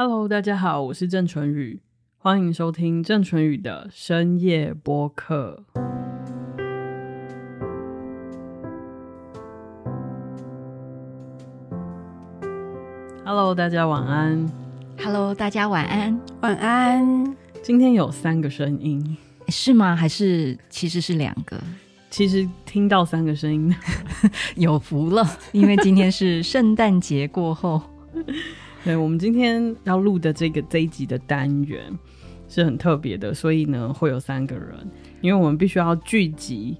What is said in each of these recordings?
Hello，大家好，我是郑淳宇，欢迎收听郑淳宇的深夜播客。Hello，大家晚安。Hello，大家晚安，晚安。今天有三个声音，是吗？还是其实是两个？其实听到三个声音 有福了，因为今天是圣诞节过后。对，我们今天要录的这个这一集的单元是很特别的，所以呢会有三个人，因为我们必须要聚集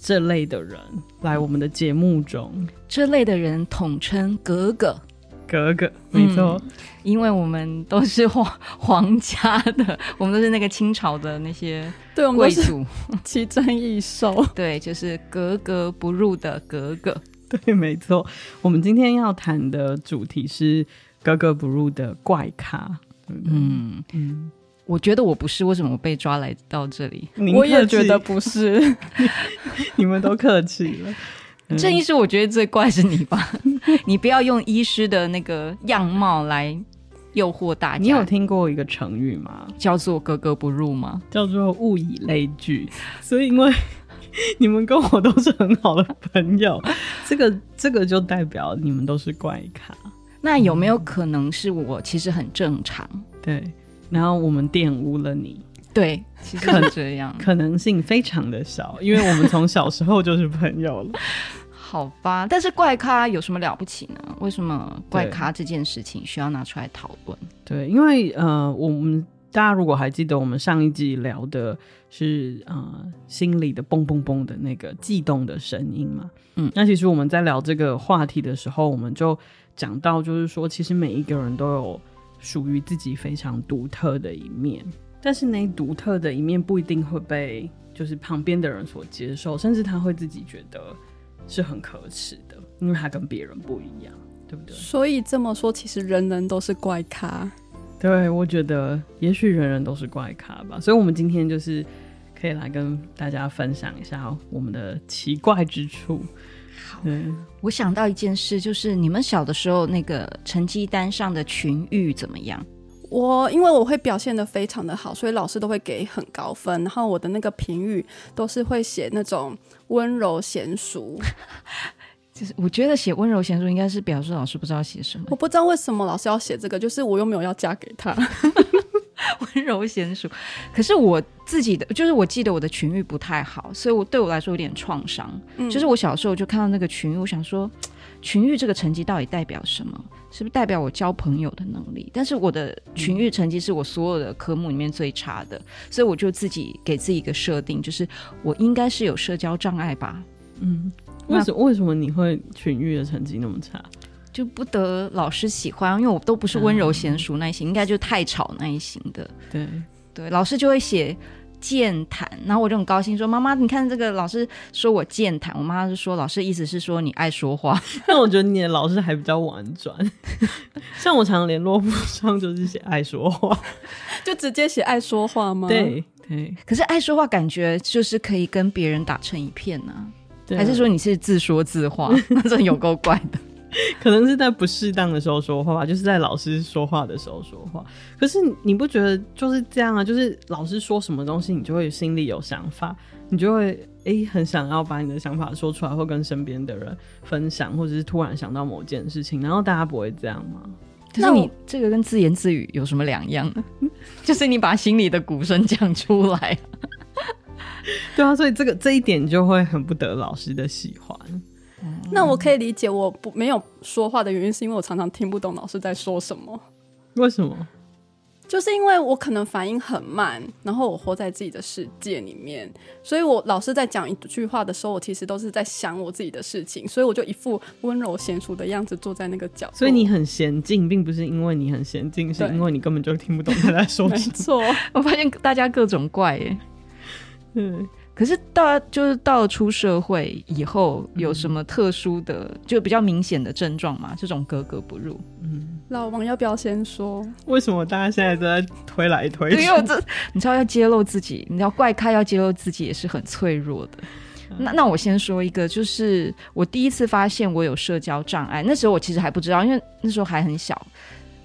这类的人来我们的节目中。这类的人统称格格，格格，没错，嗯，因为我们都是皇皇家的，我们都是那个清朝的那些对，我们贵族，奇珍异兽，对，就是格格不入的格格。对，没错，我们今天要谈的主题是。格格不入的怪咖，嗯嗯，我觉得我不是，为什么我被抓来到这里？我也觉得不是，你，你们都客气了。郑医师，我觉得最怪是你吧？你不要用医师的那个样貌来诱惑大家。你有听过一个成语吗？叫做格格不入吗？叫做物以类聚。所以因为你们跟我都是很好的朋友，这个这个就代表你们都是怪咖。那有没有可能是我其实很正常？对，然后我们玷污了你。对，其实是这样，可能性非常的小，因为我们从小时候就是朋友了。好吧，但是怪咖有什么了不起呢？为什么怪咖这件事情需要拿出来讨论？对，因为呃，我们大家如果还记得，我们上一集聊的是呃心里的嘣嘣嘣的那个悸动的声音嘛。嗯，那其实我们在聊这个话题的时候，我们就。讲到就是说，其实每一个人都有属于自己非常独特的一面，但是那独特的一面不一定会被就是旁边的人所接受，甚至他会自己觉得是很可耻的，因为他跟别人不一样，对不对？所以这么说，其实人人都是怪咖。对，我觉得也许人人都是怪咖吧。所以，我们今天就是可以来跟大家分享一下我们的奇怪之处。嗯，我想到一件事，就是你们小的时候那个成绩单上的群育怎么样？我因为我会表现的非常的好，所以老师都会给很高分。然后我的那个评语都是会写那种温柔娴熟。就是我觉得写温柔娴熟应该是表示老师不知道写什么。我不知道为什么老师要写这个，就是我又没有要嫁给他。温柔娴熟，可是我自己的就是我记得我的群育不太好，所以我对我来说有点创伤。嗯，就是我小时候就看到那个群育，我想说群育这个成绩到底代表什么？是不是代表我交朋友的能力？但是我的群育成绩是我所有的科目里面最差的，所以我就自己给自己一个设定，就是我应该是有社交障碍吧？嗯，为什么为什么你会群育的成绩那么差？就不得老师喜欢，因为我都不是温柔娴熟那一型，嗯、应该就太吵那一型的。对对，老师就会写健谈，然后我就很高兴说：“妈妈，你看这个老师说我健谈。”我妈妈是说：“老师意思是说你爱说话。”那我觉得你的老师还比较婉转，像我常联络簿上就是写爱说话，就直接写爱说话吗？对对。可是爱说话感觉就是可以跟别人打成一片呢、啊，还是说你是自说自话？那这有够怪的。可能是在不适当的时候说话吧，就是在老师说话的时候说话。可是你不觉得就是这样啊？就是老师说什么东西，你就会心里有想法，你就会诶、欸、很想要把你的想法说出来，或跟身边的人分享，或者是突然想到某件事情，然后大家不会这样吗？可是你这个跟自言自语有什么两样呢？就是你把心里的鼓声讲出来。对啊，所以这个这一点就会很不得老师的喜欢。那我可以理解，我不没有说话的原因，是因为我常常听不懂老师在说什么。为什么？就是因为我可能反应很慢，然后我活在自己的世界里面，所以我老师在讲一句话的时候，我其实都是在想我自己的事情，所以我就一副温柔娴熟的样子坐在那个角。所以你很娴静，并不是因为你很娴静，是因为你根本就听不懂他在说什么。没错，我发现大家各种怪耶。嗯。可是到就是到了出社会以后，有什么特殊的、嗯、就比较明显的症状吗？这种格格不入。嗯，老王要不要先说？为什么大家现在都在推来推去？因为这你知道要揭露自己，你知道怪咖要揭露自己也是很脆弱的。嗯、那那我先说一个，就是我第一次发现我有社交障碍，那时候我其实还不知道，因为那时候还很小。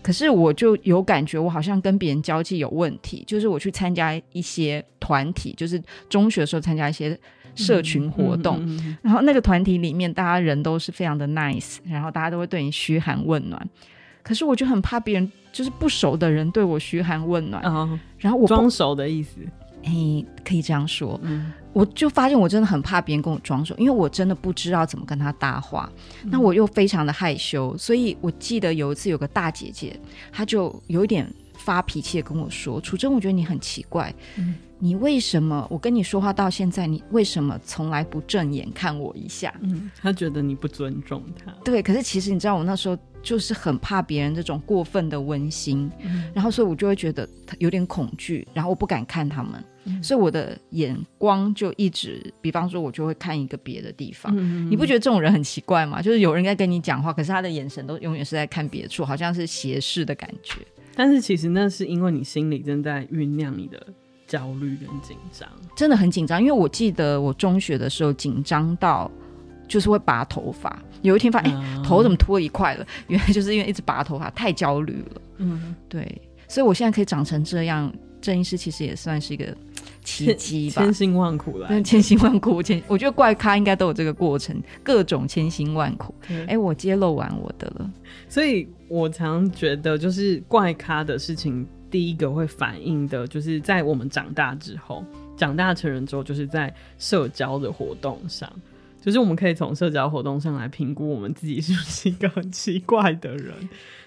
可是我就有感觉，我好像跟别人交际有问题。就是我去参加一些团体，就是中学的时候参加一些社群活动，嗯嗯嗯嗯、然后那个团体里面大家人都是非常的 nice，然后大家都会对你嘘寒问暖。可是我就很怕别人，就是不熟的人对我嘘寒问暖，哦、然后我装熟的意思。哎，可以这样说。嗯，我就发现我真的很怕别人跟我装熟，因为我真的不知道怎么跟他搭话。嗯、那我又非常的害羞，所以我记得有一次有个大姐姐，她就有一点发脾气的跟我说：“楚真，我觉得你很奇怪，嗯、你为什么我跟你说话到现在，你为什么从来不正眼看我一下？”嗯，他觉得你不尊重他。对，可是其实你知道，我那时候。就是很怕别人这种过分的温馨，嗯、然后所以我就会觉得有点恐惧，然后我不敢看他们，嗯、所以我的眼光就一直，比方说，我就会看一个别的地方。嗯、你不觉得这种人很奇怪吗？就是有人在跟你讲话，可是他的眼神都永远是在看别处，好像是斜视的感觉。但是其实那是因为你心里正在酝酿你的焦虑跟紧张，真的很紧张。因为我记得我中学的时候紧张到。就是会拔头发，有一天发现，哎、欸，头怎么秃了一块了？原来就是因为一直拔头发，太焦虑了。嗯，对，所以我现在可以长成这样，郑医师其实也算是一个奇迹吧，千辛万苦了，千辛万苦。千，我觉得怪咖应该都有这个过程，各种千辛万苦。哎我揭露完我的了，所以我常觉得，就是怪咖的事情，第一个会反映的，就是在我们长大之后，长大成人之后，就是在社交的活动上。就是我们可以从社交活动上来评估我们自己是不是一个很奇怪的人。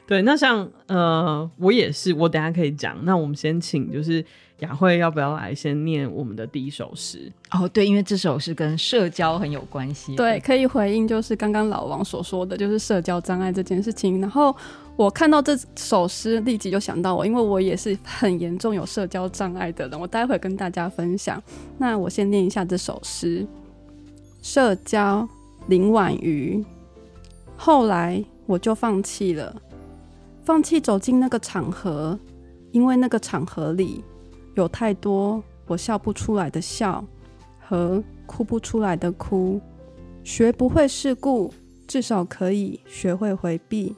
对，那像呃，我也是，我等下可以讲。那我们先请就是雅慧，要不要来先念我们的第一首诗？哦，对，因为这首是跟社交很有关系。对，可以回应就是刚刚老王所说的就是社交障碍这件事情。然后我看到这首诗，立即就想到我，因为我也是很严重有社交障碍的人。我待会跟大家分享。那我先念一下这首诗。社交，林婉瑜。后来我就放弃了，放弃走进那个场合，因为那个场合里有太多我笑不出来的笑和哭不出来的哭。学不会事故，至少可以学会回避，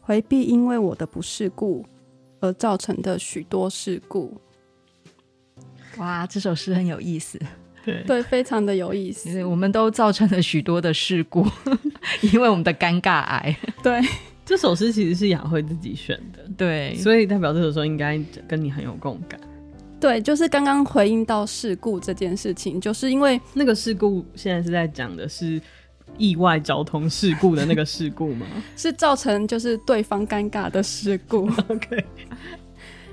回避因为我的不世故而造成的许多事故。哇，这首诗很有意思。对，对，非常的有意思。我们都造成了许多的事故，因为我们的尴尬癌。对，这首诗其实是雅慧自己选的，对，所以代表这首诗应该跟你很有共感。对，就是刚刚回应到事故这件事情，就是因为那个事故现在是在讲的是意外交通事故的那个事故吗？是造成就是对方尴尬的事故。OK。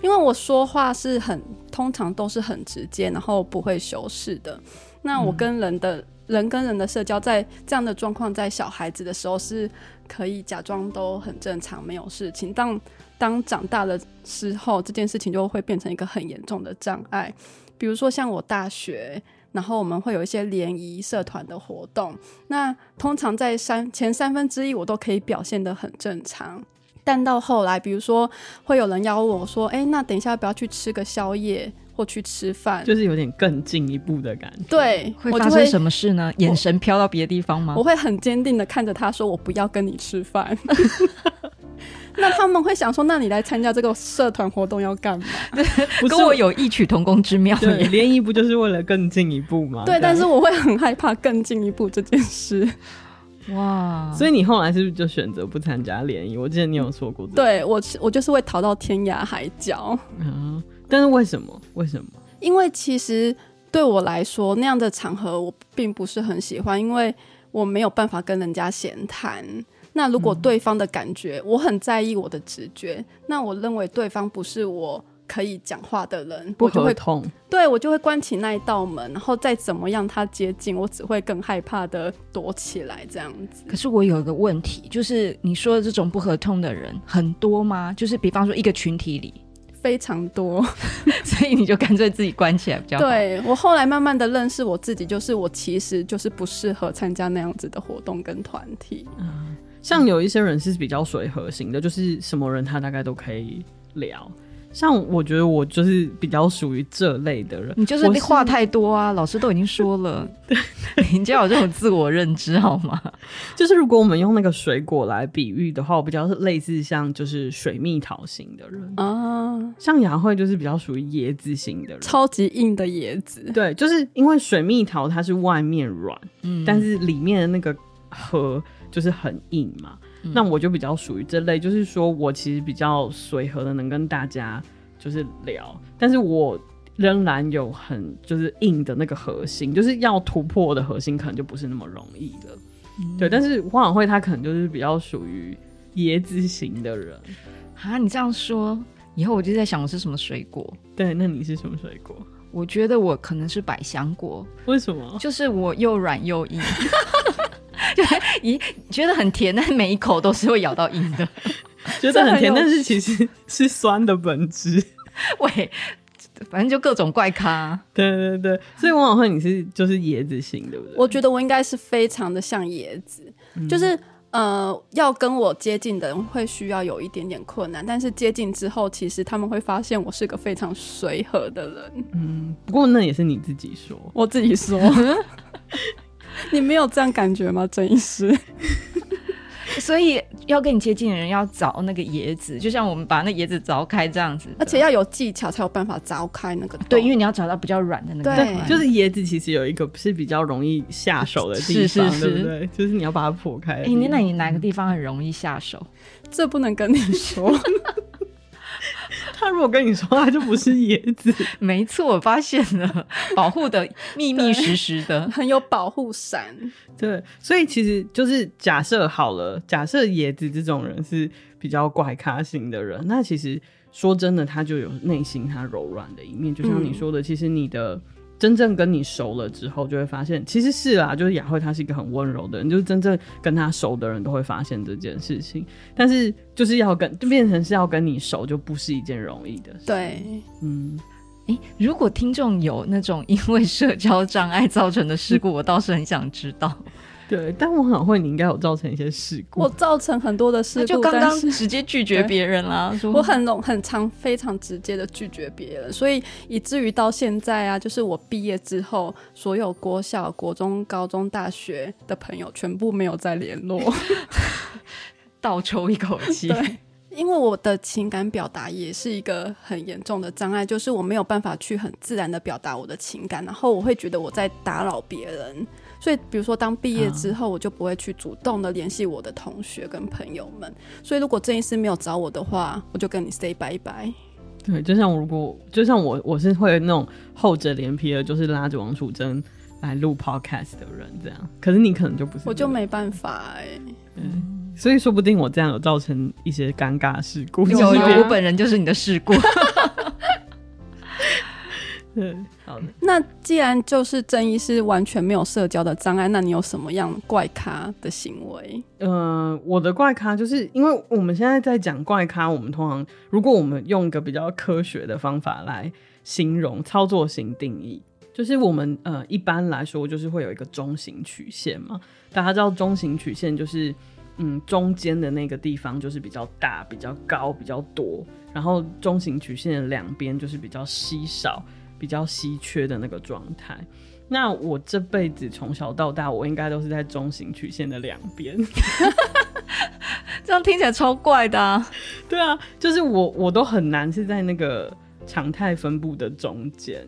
因为我说话是很通常都是很直接，然后不会修饰的。那我跟人的、嗯、人跟人的社交，在这样的状况，在小孩子的时候是可以假装都很正常，没有事情。当当长大了之后，这件事情就会变成一个很严重的障碍。比如说像我大学，然后我们会有一些联谊社团的活动，那通常在三前三分之一，我都可以表现得很正常。但到后来，比如说会有人邀我说：“哎、欸，那等一下要不要去吃个宵夜或去吃饭？”就是有点更进一步的感觉。对，会发生什么事呢？眼神飘到别的地方吗？我会很坚定的看着他说：“我不要跟你吃饭。” 那他们会想说：“那你来参加这个社团活动要干嘛？”跟我有异曲同工之妙。对，联谊不就是为了更进一步吗？对，但是我会很害怕更进一步这件事。哇！所以你后来是不是就选择不参加联谊？我记得你有说过这个。对，我，我就是会逃到天涯海角。嗯，但是为什么？为什么？因为其实对我来说，那样的场合我并不是很喜欢，因为我没有办法跟人家闲谈。那如果对方的感觉，嗯、我很在意我的直觉，那我认为对方不是我。可以讲话的人，不合同，对我就会关起那一道门，然后再怎么样他接近，我只会更害怕的躲起来这样子。可是我有一个问题，就是你说的这种不合同的人很多吗？就是比方说一个群体里非常多，所以你就干脆自己关起来比较好。对，我后来慢慢的认识我自己，就是我其实就是不适合参加那样子的活动跟团体。嗯，像有一些人是比较随和型的，就是什么人他大概都可以聊。像我觉得我就是比较属于这类的人，你就是话太多啊，老师都已经说了，对，你就要有这种自我认知好吗？就是如果我们用那个水果来比喻的话，我比较是类似像就是水蜜桃型的人啊，像雅慧就是比较属于椰子型的人，超级硬的椰子，对，就是因为水蜜桃它是外面软，嗯，但是里面的那个核就是很硬嘛。那我就比较属于这类，就是说我其实比较随和的，能跟大家就是聊，但是我仍然有很就是硬的那个核心，就是要突破我的核心，可能就不是那么容易了。嗯、对，但是黄小慧她可能就是比较属于椰子型的人啊。你这样说，以后我就在想我是什么水果？对，那你是什么水果？我觉得我可能是百香果。为什么？就是我又软又硬。对，你觉得很甜，但每一口都是会咬到硬的。觉得很甜，但是其实是酸的本质。喂，反正就各种怪咖。对对对，所以王小慧你是就是椰子型，对不对？我觉得我应该是非常的像椰子，嗯、就是呃，要跟我接近的人会需要有一点点困难，但是接近之后，其实他们会发现我是个非常随和的人。嗯，不过那也是你自己说，我自己说。你没有这样感觉吗，郑医师？所以要跟你接近的人要凿那个椰子，就像我们把那椰子凿开这样子，而且要有技巧才有办法凿开那个。对，因为你要找到比较软的那个。对，就是椰子其实有一个是比较容易下手的地方，是是是对不对？就是你要把它破开。哎、欸，那你哪个地方很容易下手？这不能跟你说。他如果跟你说，他就不是椰子。没错，我发现了，保护的密密实实的，很有保护伞。对，所以其实就是假设好了，假设椰子这种人是比较怪咖型的人，那其实说真的，他就有内心他柔软的一面。就像你说的，嗯、其实你的。真正跟你熟了之后，就会发现其实是啦，就是雅慧她是一个很温柔的人，就是真正跟她熟的人都会发现这件事情。但是就是要跟就变成是要跟你熟，就不是一件容易的事。对，嗯，诶、欸，如果听众有那种因为社交障碍造成的事故，我倒是很想知道。对，但我很会，你应该有造成一些事故。我造成很多的事故，就刚刚直接拒绝别人啦。我很容很常非常直接的拒绝别人，所以以至于到现在啊，就是我毕业之后，所有国小、国中、高中、大学的朋友全部没有再联络，倒抽一口气。对，因为我的情感表达也是一个很严重的障碍，就是我没有办法去很自然的表达我的情感，然后我会觉得我在打扰别人。所以，比如说，当毕业之后，我就不会去主动的联系我的同学跟朋友们。所以，如果郑医师没有找我的话，我就跟你 say 拜拜。对，就像我如果，就像我，我是会那种厚着脸皮的，就是拉着王楚珍来录 podcast 的人这样。可是你可能就不是，我就没办法哎、欸。嗯，所以说不定我这样有造成一些尴尬事故。有有，我本人就是你的事故。嗯，好的。那既然就是郑医师完全没有社交的障碍，那你有什么样怪咖的行为？嗯、呃，我的怪咖就是因为我们现在在讲怪咖，我们通常如果我们用一个比较科学的方法来形容操作型定义，就是我们呃一般来说就是会有一个中型曲线嘛。大家知道中型曲线就是嗯中间的那个地方就是比较大、比较高、比较多，然后中型曲线的两边就是比较稀少。比较稀缺的那个状态。那我这辈子从小到大，我应该都是在中型曲线的两边。这样听起来超怪的啊！对啊，就是我我都很难是在那个常态分布的中间。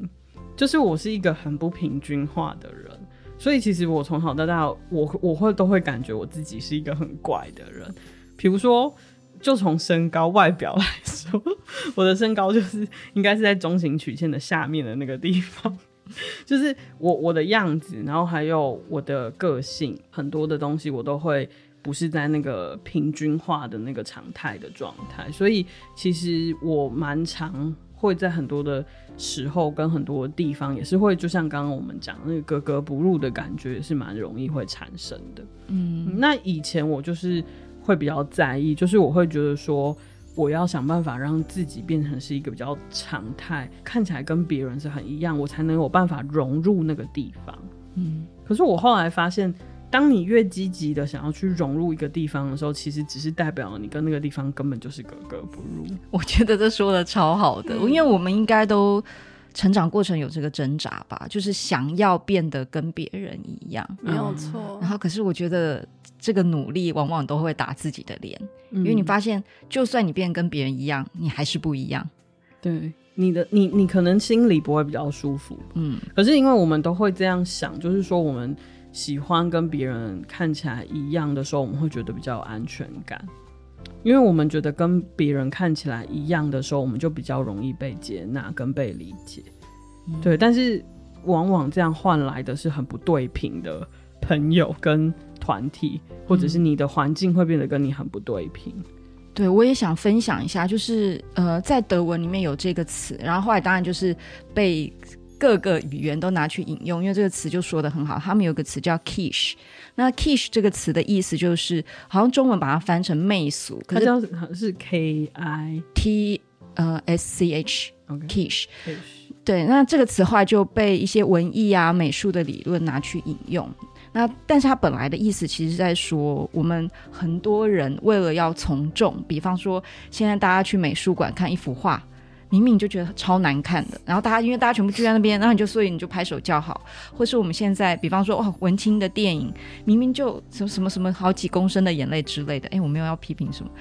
就是我是一个很不平均化的人，所以其实我从小到大，我我会都会感觉我自己是一个很怪的人。比如说。就从身高外表来说，我的身高就是应该是在中型曲线的下面的那个地方，就是我我的样子，然后还有我的个性，很多的东西我都会不是在那个平均化的那个常态的状态，所以其实我蛮常会在很多的时候跟很多地方也是会，就像刚刚我们讲那个格格不入的感觉，也是蛮容易会产生的。嗯，那以前我就是。会比较在意，就是我会觉得说，我要想办法让自己变成是一个比较常态，看起来跟别人是很一样，我才能有办法融入那个地方。嗯，可是我后来发现，当你越积极的想要去融入一个地方的时候，其实只是代表你跟那个地方根本就是格格不入。我觉得这说的超好的，嗯、因为我们应该都成长过程有这个挣扎吧，就是想要变得跟别人一样，没有错。然后，可是我觉得这个努力往往都会打自己的脸，嗯、因为你发现，就算你变得跟别人一样，你还是不一样。对。你的你你可能心里不会比较舒服，嗯，可是因为我们都会这样想，就是说我们喜欢跟别人看起来一样的时候，我们会觉得比较有安全感，因为我们觉得跟别人看起来一样的时候，我们就比较容易被接纳跟被理解，嗯、对。但是往往这样换来的是很不对平的朋友跟团体，或者是你的环境会变得跟你很不对平。对，我也想分享一下，就是呃，在德文里面有这个词，然后后来当然就是被各个语言都拿去引用，因为这个词就说的很好。他们有个词叫 Kitsch，那 Kitsch 这个词的意思就是，好像中文把它翻成媚俗，可是它叫是 K I T 呃 S C H，Kitsch。对，那这个词后来就被一些文艺啊、美术的理论拿去引用。那但是他本来的意思其实是在说，我们很多人为了要从众，比方说现在大家去美术馆看一幅画，明明就觉得超难看的，然后大家因为大家全部聚在那边，然后你就所以你就拍手叫好，或是我们现在比方说哦文青的电影，明明就什么什么什么好几公升的眼泪之类的，哎，我没有要批评什么，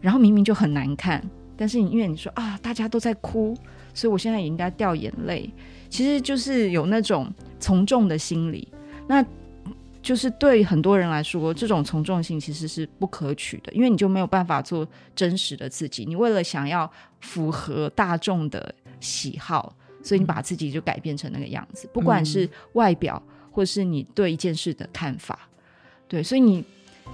然后明明就很难看，但是你因为你说啊大家都在哭，所以我现在也应该掉眼泪，其实就是有那种从众的心理，那。就是对很多人来说，这种从众性其实是不可取的，因为你就没有办法做真实的自己。你为了想要符合大众的喜好，所以你把自己就改变成那个样子，不管是外表，或是你对一件事的看法。对，所以你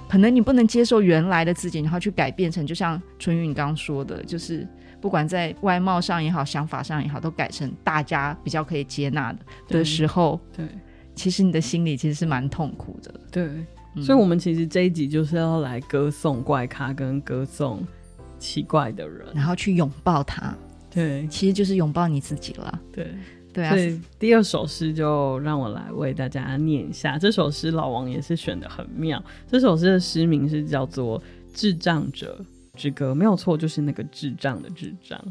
可能你不能接受原来的自己，然后去改变成，就像春雨你刚刚说的，就是不管在外貌上也好，想法上也好，都改成大家比较可以接纳的的时候，对。对其实你的心里其实是蛮痛苦的，对，嗯、所以，我们其实这一集就是要来歌颂怪咖，跟歌颂奇怪的人，然后去拥抱他，对，其实就是拥抱你自己了，对，对啊。所以第二首诗就让我来为大家念一下，这首诗老王也是选的很妙，这首诗的诗名是叫做《智障者之歌》，没有错，就是那个智障的智障。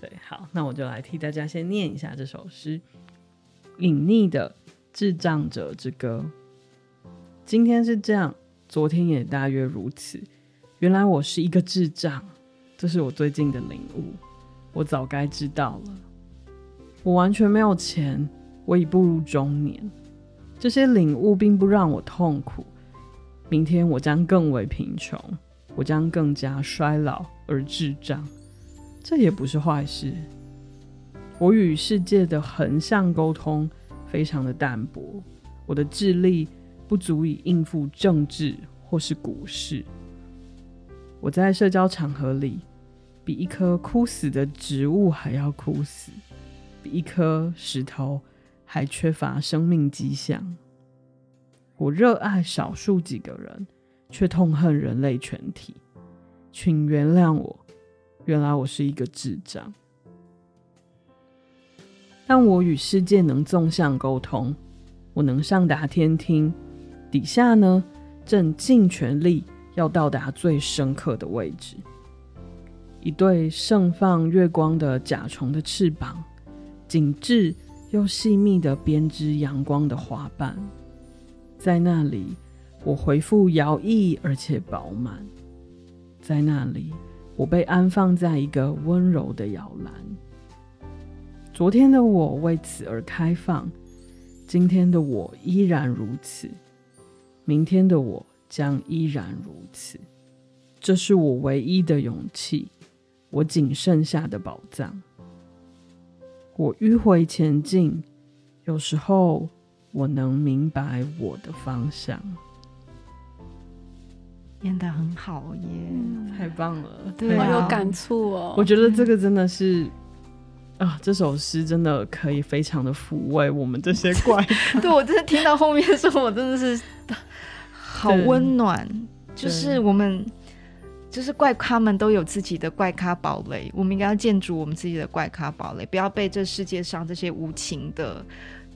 对，好，那我就来替大家先念一下这首诗，隐匿的。智障者之歌。今天是这样，昨天也大约如此。原来我是一个智障，这是我最近的领悟。我早该知道了。我完全没有钱，我已步入中年。这些领悟并不让我痛苦。明天我将更为贫穷，我将更加衰老而智障。这也不是坏事。我与世界的横向沟通。非常的淡薄，我的智力不足以应付政治或是股市。我在社交场合里，比一棵枯死的植物还要枯死，比一颗石头还缺乏生命迹象。我热爱少数几个人，却痛恨人类全体。请原谅我，原来我是一个智障。但我与世界能纵向沟通，我能上达天听，底下呢，正尽全力要到达最深刻的位置。一对盛放月光的甲虫的翅膀，紧致又细密的编织阳光的花瓣，在那里，我回复摇曳而且饱满。在那里，我被安放在一个温柔的摇篮。昨天的我为此而开放，今天的我依然如此，明天的我将依然如此。这是我唯一的勇气，我仅剩下的宝藏。我迂回前进，有时候我能明白我的方向。演的很好耶，太棒了，对啊，好有感触哦。我觉得这个真的是。啊，这首诗真的可以非常的抚慰我们这些 怪。对，我真的听到后面的时候，我真的是好温暖。就是我们，就是怪咖们都有自己的怪咖堡垒，我们应该要建筑我们自己的怪咖堡垒，不要被这世界上这些无情的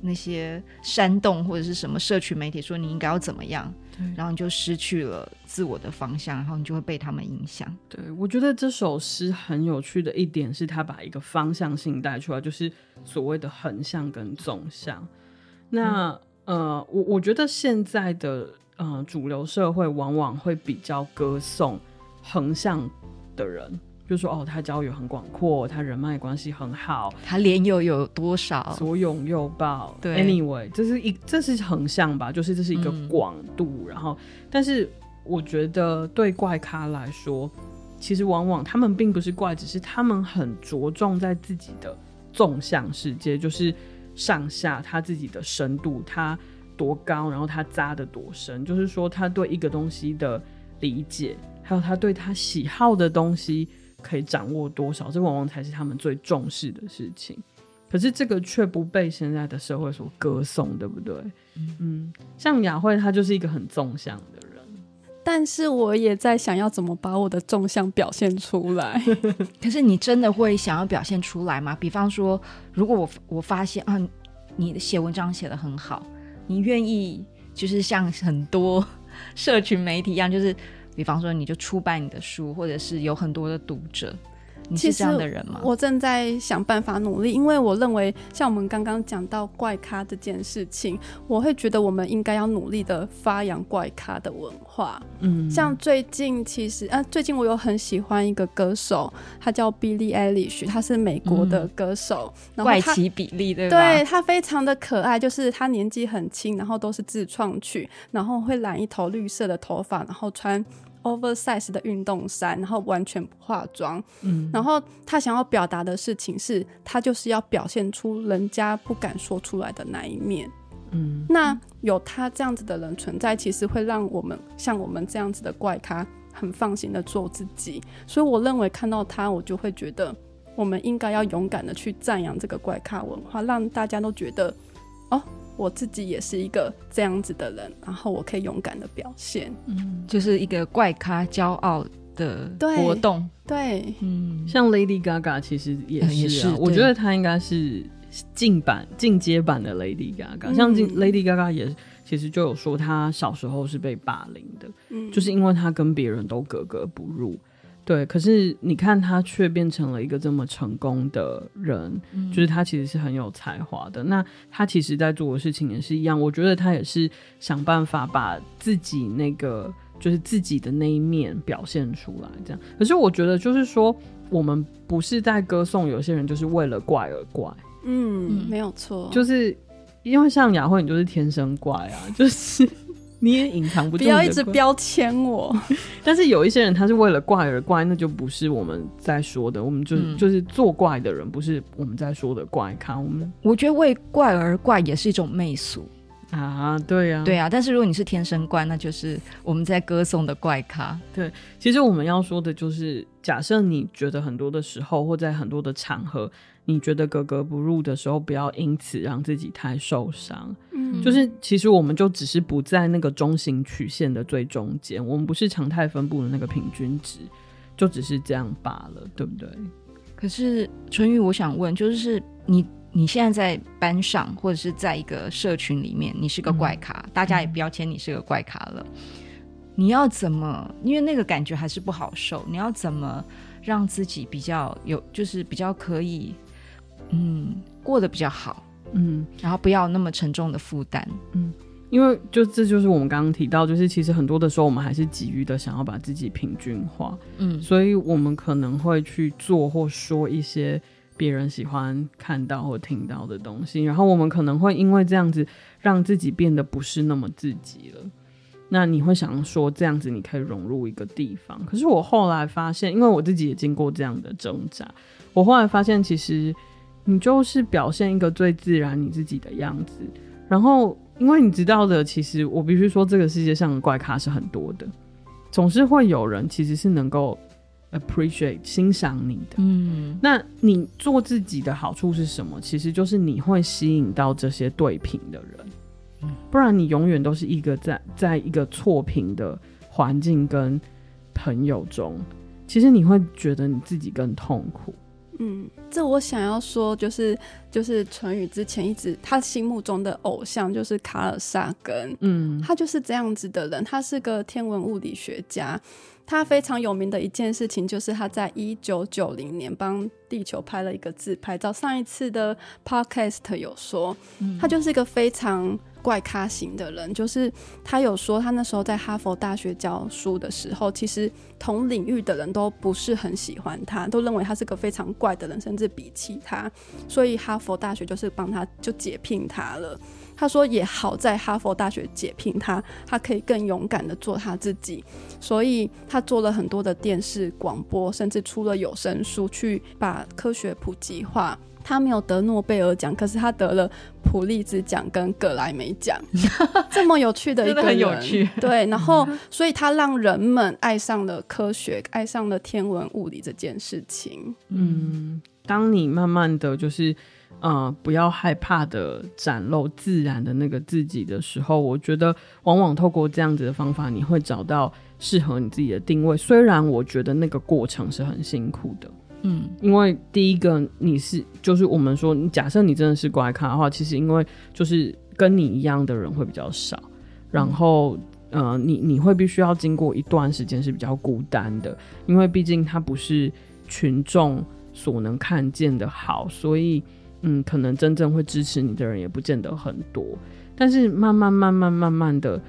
那些煽动或者是什么社群媒体说你应该要怎么样。对，然后你就失去了自我的方向，然后你就会被他们影响。对，我觉得这首诗很有趣的一点是，他把一个方向性带出来，就是所谓的横向跟纵向。那、嗯、呃，我我觉得现在的呃主流社会往往会比较歌颂横向的人。就说哦，他交友很广阔，他人脉关系很好，他连友有多少，左拥右抱。对，anyway，这是一这是横向吧，就是这是一个广度。嗯、然后，但是我觉得对怪咖来说，其实往往他们并不是怪，只是他们很着重在自己的纵向世界，就是上下他自己的深度，他多高，然后他扎的多深，就是说他对一个东西的理解，还有他对他喜好的东西。可以掌握多少，这往往才是他们最重视的事情。可是这个却不被现在的社会所歌颂，对不对？嗯，像雅慧，她就是一个很纵向的人。但是我也在想要怎么把我的纵向表现出来。可是你真的会想要表现出来吗？比方说，如果我我发现啊，你的写文章写得很好，你愿意就是像很多社群媒体一样，就是。比方说，你就出版你的书，或者是有很多的读者，你是这样的人吗？我正在想办法努力，因为我认为，像我们刚刚讲到怪咖这件事情，我会觉得我们应该要努力的发扬怪咖的文化。嗯，像最近其实啊，最近我有很喜欢一个歌手，他叫 Billie Eilish，他是美国的歌手，嗯、怪奇比利对吧？对，他非常的可爱，就是他年纪很轻，然后都是自创曲，然后会染一头绿色的头发，然后穿。Oversize 的运动衫，然后完全不化妆，嗯，然后他想要表达的事情是，他就是要表现出人家不敢说出来的那一面，嗯，那有他这样子的人存在，其实会让我们像我们这样子的怪咖很放心的做自己，所以我认为看到他，我就会觉得我们应该要勇敢的去赞扬这个怪咖文化，让大家都觉得哦。我自己也是一个这样子的人，然后我可以勇敢的表现，嗯，就是一个怪咖骄傲的活动，对，对。嗯，像 Lady Gaga 其实也是啊，也是我觉得她应该是进版进阶版的 Lady Gaga，、嗯、像 Lady Gaga 也其实就有说她小时候是被霸凌的，嗯，就是因为她跟别人都格格不入。对，可是你看他却变成了一个这么成功的人，嗯，就是他其实是很有才华的。那他其实在做的事情也是一样，我觉得他也是想办法把自己那个就是自己的那一面表现出来，这样。可是我觉得就是说，我们不是在歌颂有些人就是为了怪而怪，嗯，嗯，没有错，就是因为像雅慧，你就是天生怪啊，就是。你也隐藏不住，不要一直标签我。但是有一些人，他是为了怪而怪，那就不是我们在说的。我们就、嗯、就是作怪的人，不是我们在说的怪咖。我们我觉得为怪而怪也是一种媚俗啊，对呀、啊，对呀、啊。但是如果你是天生怪，那就是我们在歌颂的怪咖。对，其实我们要说的就是，假设你觉得很多的时候，或在很多的场合。你觉得格格不入的时候，不要因此让自己太受伤。嗯，就是其实我们就只是不在那个中型曲线的最中间，我们不是常态分布的那个平均值，就只是这样罢了，对不对？可是春玉，我想问，就是你你现在在班上或者是在一个社群里面，你是个怪咖，嗯、大家也标签你是个怪咖了，你要怎么？因为那个感觉还是不好受，你要怎么让自己比较有，就是比较可以。嗯，过得比较好，嗯，然后不要那么沉重的负担，嗯，因为就这就是我们刚刚提到，就是其实很多的时候我们还是急于的想要把自己平均化，嗯，所以我们可能会去做或说一些别人喜欢看到或听到的东西，然后我们可能会因为这样子让自己变得不是那么自己了。那你会想说这样子你可以融入一个地方，可是我后来发现，因为我自己也经过这样的挣扎，我后来发现其实。你就是表现一个最自然你自己的样子，然后因为你知道的，其实我必须说，这个世界上的怪咖是很多的，总是会有人其实是能够 appreciate 欣赏你的。嗯，那你做自己的好处是什么？其实就是你会吸引到这些对频的人，嗯，不然你永远都是一个在在一个错频的环境跟朋友中，其实你会觉得你自己更痛苦。嗯，这我想要说就是就是淳宇之前一直他心目中的偶像就是卡尔萨根，嗯，他就是这样子的人，他是个天文物理学家。他非常有名的一件事情，就是他在一九九零年帮地球拍了一个自拍照。上一次的 podcast 有说，他就是一个非常怪咖型的人。就是他有说，他那时候在哈佛大学教书的时候，其实同领域的人都不是很喜欢他，都认为他是个非常怪的人，甚至鄙弃他。所以哈佛大学就是帮他就解聘他了。他说也好在哈佛大学解聘他，他可以更勇敢的做他自己，所以他做了很多的电视广播，甚至出了有声书去把科学普及化。他没有得诺贝尔奖，可是他得了普利兹奖跟格莱美奖，这么有趣的一个人，很有趣。对，然后所以他让人们爱上了科学，爱上了天文物理这件事情。嗯，当你慢慢的就是。呃，不要害怕的展露自然的那个自己的时候，我觉得往往透过这样子的方法，你会找到适合你自己的定位。虽然我觉得那个过程是很辛苦的，嗯，因为第一个你是就是我们说，假设你真的是怪咖的话，其实因为就是跟你一样的人会比较少，然后呃，你你会必须要经过一段时间是比较孤单的，因为毕竟它不是群众所能看见的好，所以。嗯，可能真正会支持你的人也不见得很多，但是慢慢、慢慢、慢慢的，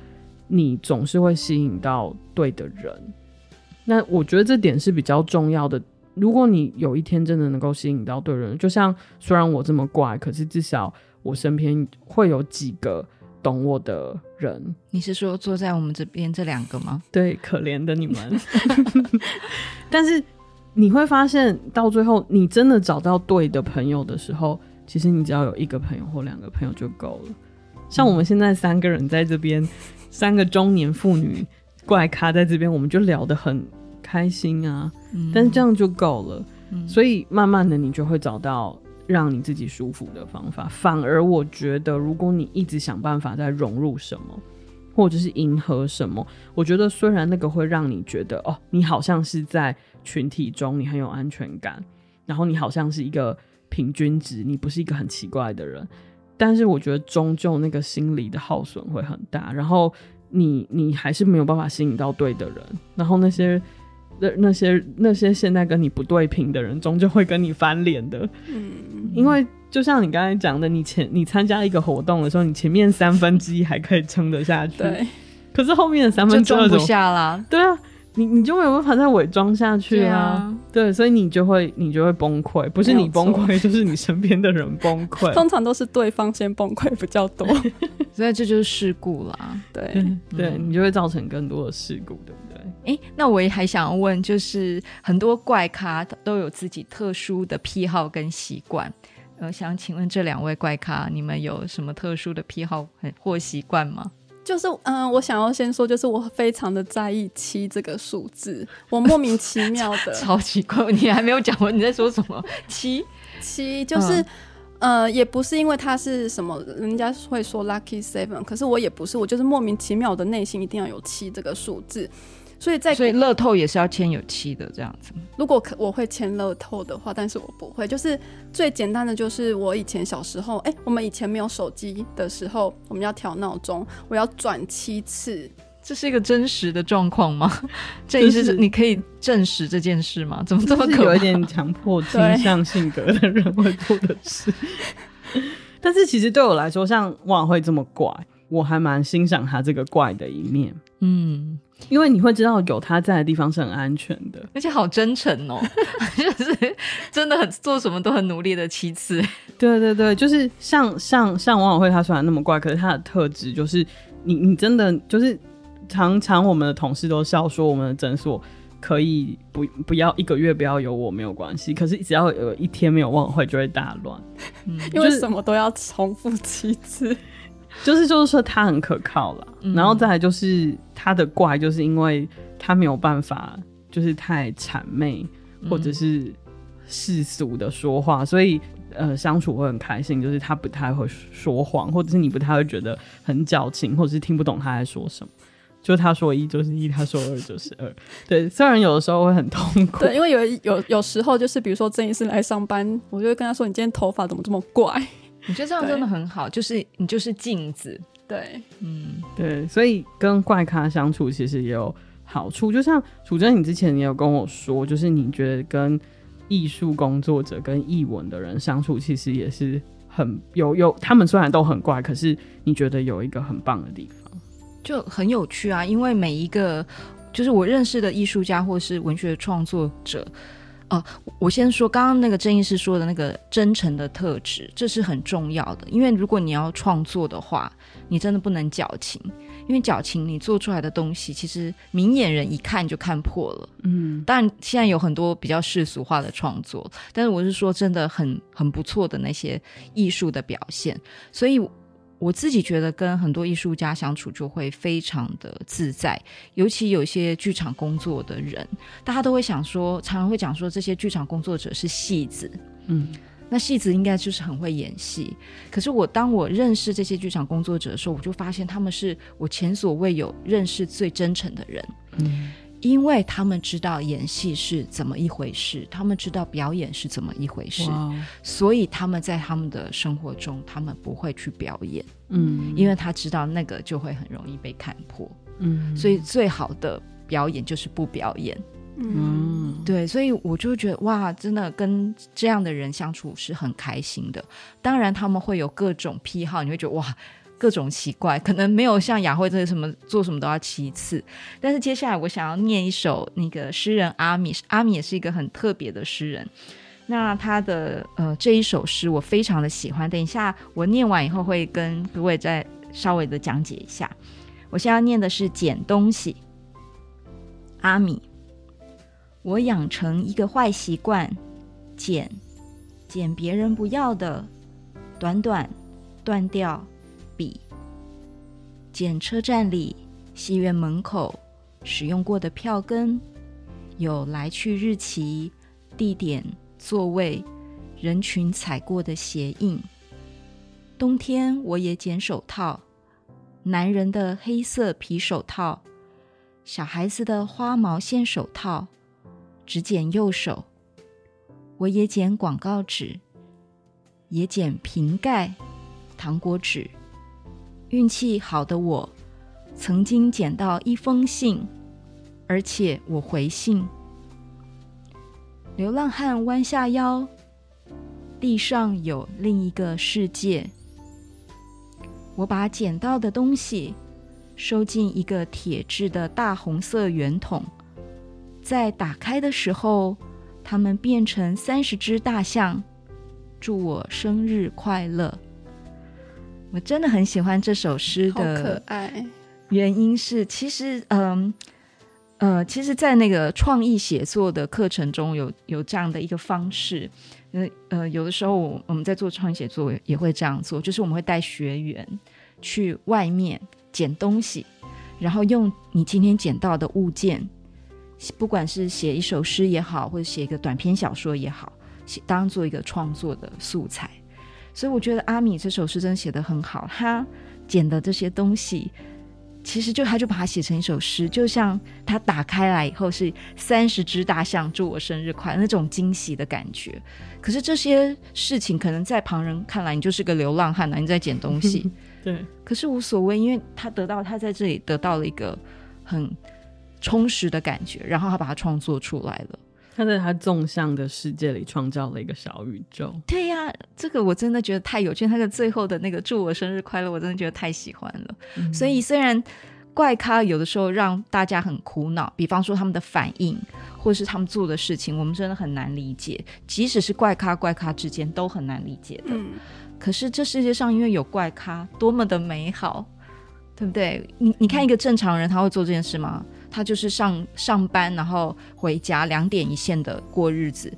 你总是会吸引到对的人。那我觉得这点是比较重要的。如果你有一天真的能够吸引到对人，就像虽然我这么怪，可是至少我身边会有几个懂我的人。你是说坐在我们这边这两个吗？对，可怜的你们。但是。你会发现，到最后你真的找到对的朋友的时候，其实你只要有一个朋友或两个朋友就够了。像我们现在三个人在这边，三个中年妇女怪咖在这边，我们就聊得很开心啊。但是这样就够了。所以慢慢的，你就会找到让你自己舒服的方法。反而我觉得，如果你一直想办法在融入什么，或者是迎合什么，我觉得虽然那个会让你觉得哦，你好像是在。群体中，你很有安全感，然后你好像是一个平均值，你不是一个很奇怪的人。但是我觉得，终究那个心理的耗损会很大，然后你你还是没有办法吸引到对的人，然后那些那那些那些现在跟你不对频的人，终究会跟你翻脸的。嗯，因为就像你刚才讲的，你前你参加一个活动的时候，你前面三分之一还可以撑得下去，对，可是后面的三分之二装不下了。对啊。你你就没有办法再伪装下去啊，啊，对，所以你就会你就会崩溃，不是你崩溃，就是你身边的人崩溃，通常都是对方先崩溃比较多，所以这就是事故啦，对、嗯、对，你就会造成更多的事故，对不对？哎、欸，那我也还想要问，就是很多怪咖都有自己特殊的癖好跟习惯，呃，想请问这两位怪咖，你们有什么特殊的癖好或习惯吗？就是嗯、呃，我想要先说，就是我非常的在意七这个数字，我莫名其 妙的超奇怪，你还没有讲完，你在说什么？七 七就是、嗯、呃，也不是因为它是什么，人家会说 lucky seven，可是我也不是，我就是莫名其妙的内心一定要有七这个数字。所以在所以乐透也是要签有期的这样子。如果可我会签乐透的话，但是我不会。就是最简单的就是我以前小时候，哎、欸，我们以前没有手机的时候，我们要调闹钟，我要转七次。这是一个真实的状况吗？这也是你可以证实这件事吗？怎么这么可有一点强迫倾向性格的人会做的事？但是其实对我来说，像王会这么怪，我还蛮欣赏他这个怪的一面。嗯。因为你会知道有他在的地方是很安全的，而且好真诚哦，就是真的很做什么都很努力的其次。对对对，就是像像像王小慧，他虽然那么怪，可是他的特质就是你你真的就是常常我们的同事都笑说，我们的诊所可以不不要一个月不要有我没有关系，可是只要有一天没有王小慧就会大乱，嗯，因为什么都要重复七次。就是就是说他很可靠了，嗯，然后再来就是他的怪，就是因为他没有办法，就是太谄媚或者是世俗的说话，嗯，所以呃相处会很开心。就是他不太会说谎，或者是你不太会觉得很矫情，或者是听不懂他在说什么。就他说一就是一，他说二就是二。对，虽然有的时候会很痛苦，对，因为有有有时候就是比如说郑医师来上班，我就会跟他说：“你今天头发怎么这么怪？”我觉得这样真的很好，就是你就是镜子。对，嗯，对，所以跟怪咖相处其实也有好处。就像楚真，你之前也有跟我说，就是你觉得跟艺术工作者、跟艺文的人相处，其实也是很有有，他们虽然都很怪，可是你觉得有一个很棒的地方，就很有趣啊。因为每一个就是我认识的艺术家或是文学创作者。哦、呃，我先说刚刚那个郑医师说的那个真诚的特质，这是很重要的。因为如果你要创作的话，你真的不能矫情，因为矫情你做出来的东西，其实明眼人一看就看破了。嗯，当然现在有很多比较世俗化的创作，但是我是说真的很很不错的那些艺术的表现，所以。我自己觉得跟很多艺术家相处就会非常的自在，尤其有些剧场工作的人，大家都会想说，常常会讲说这些剧场工作者是戏子，嗯，那戏子应该就是很会演戏。可是我当我认识这些剧场工作者的时候，我就发现他们是我前所未有认识最真诚的人，嗯。因为他们知道演戏是怎么一回事，他们知道表演是怎么一回事所以他们在他们的生活中，他们不会去表演，嗯，因为他知道那个就会很容易被看破，嗯，所以最好的表演就是不表演，嗯，对，所以我就觉得哇，真的跟这样的人相处是很开心的。当然他们会有各种癖好，你会觉得哇。各种奇怪，可能没有像雅慧这个什么做什么都要其次。但是接下来我想要念一首那个诗人阿米，阿米也是一个很特别的诗人。那他的呃这一首诗我非常的喜欢。等一下我念完以后会跟各位再稍微的讲解一下。我现在念的是捡东西。阿米，我养成一个坏习惯，捡捡别人不要的，短短断掉。笔，捡车站里、戏院门口使用过的票根，有来去日期、地点、座位、人群踩过的鞋印。冬天我也捡手套，男人的黑色皮手套，小孩子的花毛线手套，只捡右手。我也捡广告纸，也捡瓶盖、糖果纸。运气好的我，曾经捡到一封信，而且我回信。流浪汉弯下腰，地上有另一个世界。我把捡到的东西收进一个铁制的大红色圆筒，在打开的时候，它们变成三十只大象，祝我生日快乐。我真的很喜欢这首诗的可爱，原因是其实嗯呃，其实，在那个创意写作的课程中有有这样的一个方式，呃呃，有的时候我们在做创意写作也会这样做，就是我们会带学员去外面捡东西，然后用你今天捡到的物件，不管是写一首诗也好，或者写一个短篇小说也好，写当做一个创作的素材。所以我觉得阿米这首诗真的写得很好，他捡的这些东西，其实就他就把它写成一首诗，就像他打开来以后是三十只大象祝我生日快乐那种惊喜的感觉。可是这些事情可能在旁人看来，你就是个流浪汉，你在捡东西，对。可是无所谓，因为他得到他在这里得到了一个很充实的感觉，然后他把它创作出来了。他在他纵向的世界里创造了一个小宇宙。对呀、啊，这个我真的觉得太有趣。他的最后的那个“祝我生日快乐”，我真的觉得太喜欢了。嗯、所以虽然怪咖有的时候让大家很苦恼，比方说他们的反应，或是他们做的事情，我们真的很难理解。即使是怪咖怪咖之间都很难理解的。嗯、可是这世界上因为有怪咖，多么的美好，对不对？你你看一个正常人，他会做这件事吗？他就是上上班，然后回家，两点一线的过日子。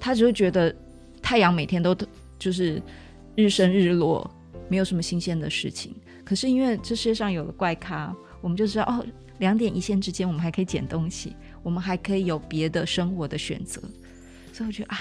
他只会觉得太阳每天都就是日升日落，没有什么新鲜的事情。可是因为这世界上有了怪咖，我们就知道哦，两点一线之间，我们还可以捡东西，我们还可以有别的生活的选择。所以我觉得啊，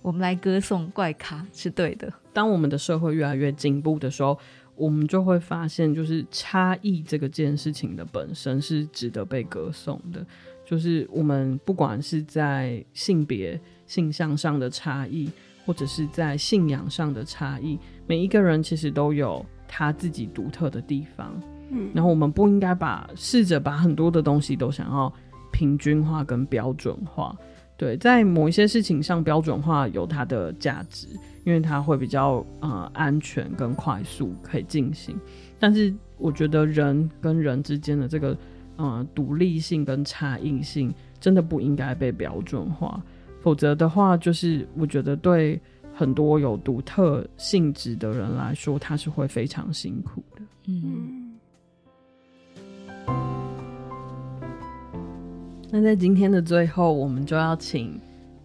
我们来歌颂怪咖是对的。当我们的社会越来越进步的时候。我们就会发现，就是差异这个件事情的本身是值得被歌颂的。就是我们不管是在性别性向上的差异，或者是在信仰上的差异，每一个人其实都有他自己独特的地方。嗯，然后我们不应该把试着把很多的东西都想要平均化跟标准化。对，在某一些事情上，标准化有它的价值，因为它会比较呃安全跟快速可以进行。但是我觉得人跟人之间的这个呃独立性跟差异性，真的不应该被标准化，否则的话，就是我觉得对很多有独特性质的人来说，他是会非常辛苦的。嗯。那在今天的最后，我们就要请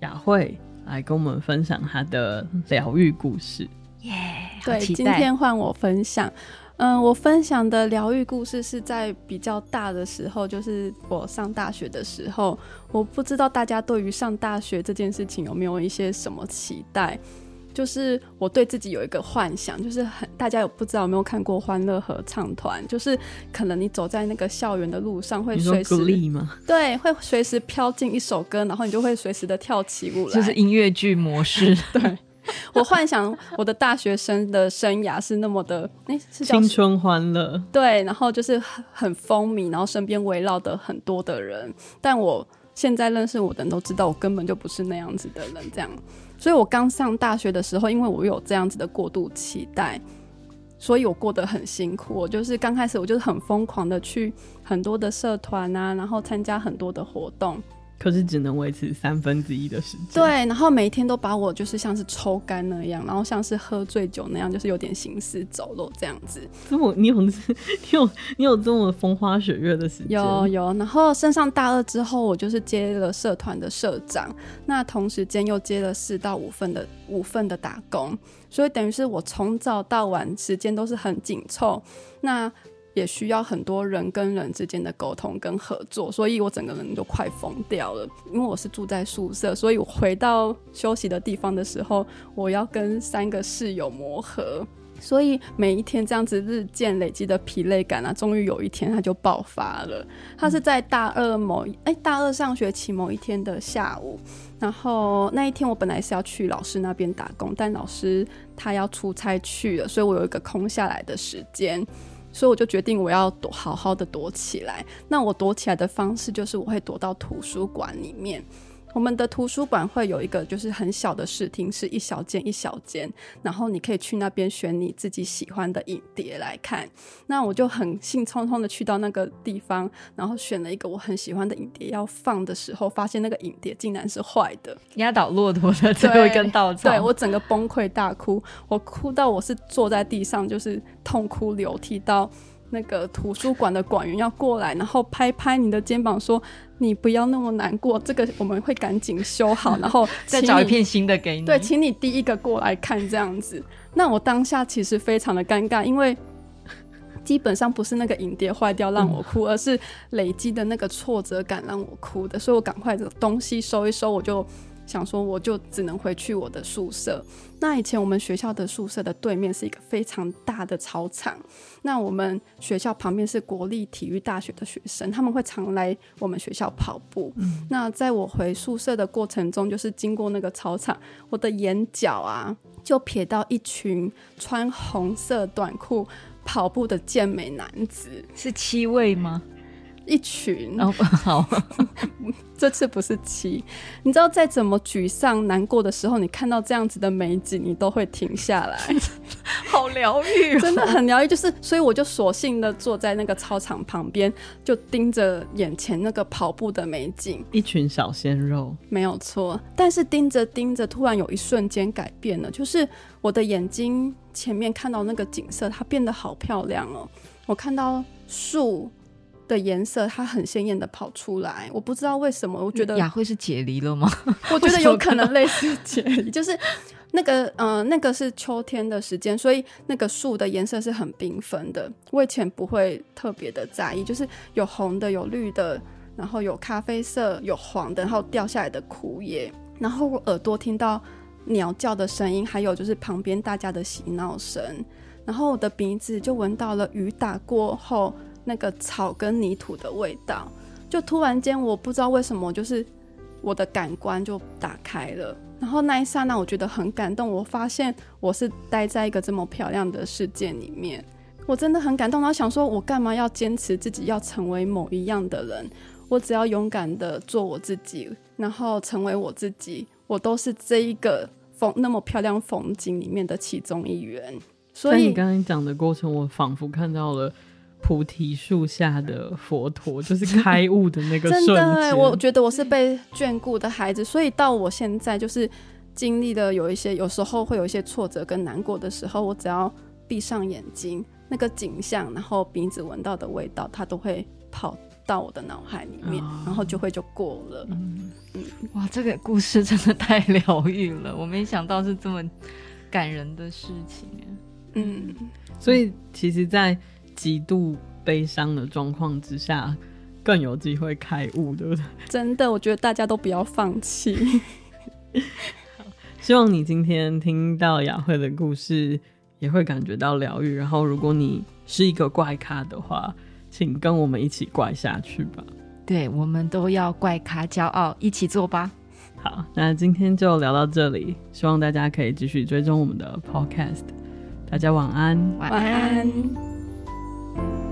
雅慧来跟我们分享他的疗愈故事。耶，yeah, 对，今天换我分享。嗯，我分享的疗愈故事是在比较大的时候，就是我上大学的时候。我不知道大家对于上大学这件事情有没有一些什么期待？就是我对自己有一个幻想，就是很大家有不知道有没有看过欢乐合唱团？就是可能你走在那个校园的路上会随时吗？对，会随时飘进一首歌，然后你就会随时的跳起舞来，就是音乐剧模式。对，我幻想我的大学生的生涯是那么的，哎、欸，是青春欢乐。对，然后就是很很风靡，然后身边围绕的很多的人。但我现在认识我的人都知道，我根本就不是那样子的人，这样。所以我刚上大学的时候，因为我有这样子的过度期待，所以我过得很辛苦。我就是刚开始，我就是很疯狂的去很多的社团啊，然后参加很多的活动。可是只能维持三分之一的时间。对，然后每一天都把我就是像是抽干那样，然后像是喝醉酒那样，就是有点行尸走肉这样子。这么你有 你有你有这么风花雪月的时间？有有。然后升上大二之后，我就是接了社团的社长，那同时间又接了四到五份的五份的打工，所以等于是我从早到晚时间都是很紧凑。那也需要很多人跟人之间的沟通跟合作，所以我整个人都快疯掉了。因为我是住在宿舍，所以我回到休息的地方的时候，我要跟三个室友磨合，所以每一天这样子日渐累积的疲累感啊，终于有一天它就爆发了。它是在大二某哎、欸、大二上学期某一天的下午，然后那一天我本来是要去老师那边打工，但老师他要出差去了，所以我有一个空下来的时间。所以我就决定我要躲，好好的躲起来。那我躲起来的方式就是我会躲到图书馆里面。我们的图书馆会有一个就是很小的视听室，一小间一小间，然后你可以去那边选你自己喜欢的影碟来看。那我就很兴冲冲的去到那个地方，然后选了一个我很喜欢的影碟要放的时候，发现那个影碟竟然是坏的，压倒骆驼的最后一根稻草。对，我整个崩溃大哭，我哭到我是坐在地上，就是痛哭流涕到。那个图书馆的馆员要过来，然后拍拍你的肩膀说：“你不要那么难过，这个我们会赶紧修好，然后再找一片新的给你。”对，请你第一个过来看这样子。那我当下其实非常的尴尬，因为基本上不是那个影碟坏掉让我哭，嗯、而是累积的那个挫折感让我哭的，所以我赶快这个东西收一收，我就。想说我就只能回去我的宿舍。那以前我们学校的宿舍的对面是一个非常大的操场。那我们学校旁边是国立体育大学的学生，他们会常来我们学校跑步。嗯。那在我回宿舍的过程中，就是经过那个操场，我的眼角啊就瞥到一群穿红色短裤跑步的健美男子，是七位吗？一群哦，好，这次不是七。你知道，再怎么沮丧、难过的时候，你看到这样子的美景，你都会停下来，好疗愈、哦，真的很疗愈。就是，所以我就索性的坐在那个操场旁边，就盯着眼前那个跑步的美景，一群小鲜肉，没有错。但是盯着盯着，突然有一瞬间改变了，就是我的眼睛前面看到那个景色，它变得好漂亮哦。我看到树。的颜色，它很鲜艳的跑出来，我不知道为什么，我觉得雅慧是解离了吗？我觉得有可能类似解离，就是那个嗯、呃，那个是秋天的时间，所以那个树的颜色是很缤纷的。我以前不会特别的在意，就是有红的，有绿的，然后有咖啡色，有黄的，然后掉下来的枯叶，然后我耳朵听到鸟叫的声音，还有就是旁边大家的嬉闹声。然后我的鼻子就闻到了雨打过后那个草跟泥土的味道，就突然间我不知道为什么，就是我的感官就打开了。然后那一刹那，我觉得很感动。我发现我是待在一个这么漂亮的世界里面，我真的很感动。然后想说，我干嘛要坚持自己要成为某一样的人？我只要勇敢的做我自己，然后成为我自己，我都是这一个风那么漂亮风景里面的其中一员。所以你刚刚讲的过程，我仿佛看到了。菩提树下的佛陀，就是开悟的那个瞬间。真的，我觉得我是被眷顾的孩子，所以到我现在就是经历的有一些，有时候会有一些挫折跟难过的时候，我只要闭上眼睛，那个景象，然后鼻子闻到的味道，它都会跑到我的脑海里面，哦、然后就会就过了。嗯嗯，哇，这个故事真的太疗愈了，我没想到是这么感人的事情。嗯，所以其实，在极度悲伤的状况之下，更有机会开悟，对不对？真的，我觉得大家都不要放弃。希望你今天听到雅慧的故事，也会感觉到疗愈。然后，如果你是一个怪咖的话，请跟我们一起怪下去吧。对，我们都要怪咖骄傲，一起做吧。好，那今天就聊到这里，希望大家可以继续追踪我们的 Podcast。大家晚安，晚安。you.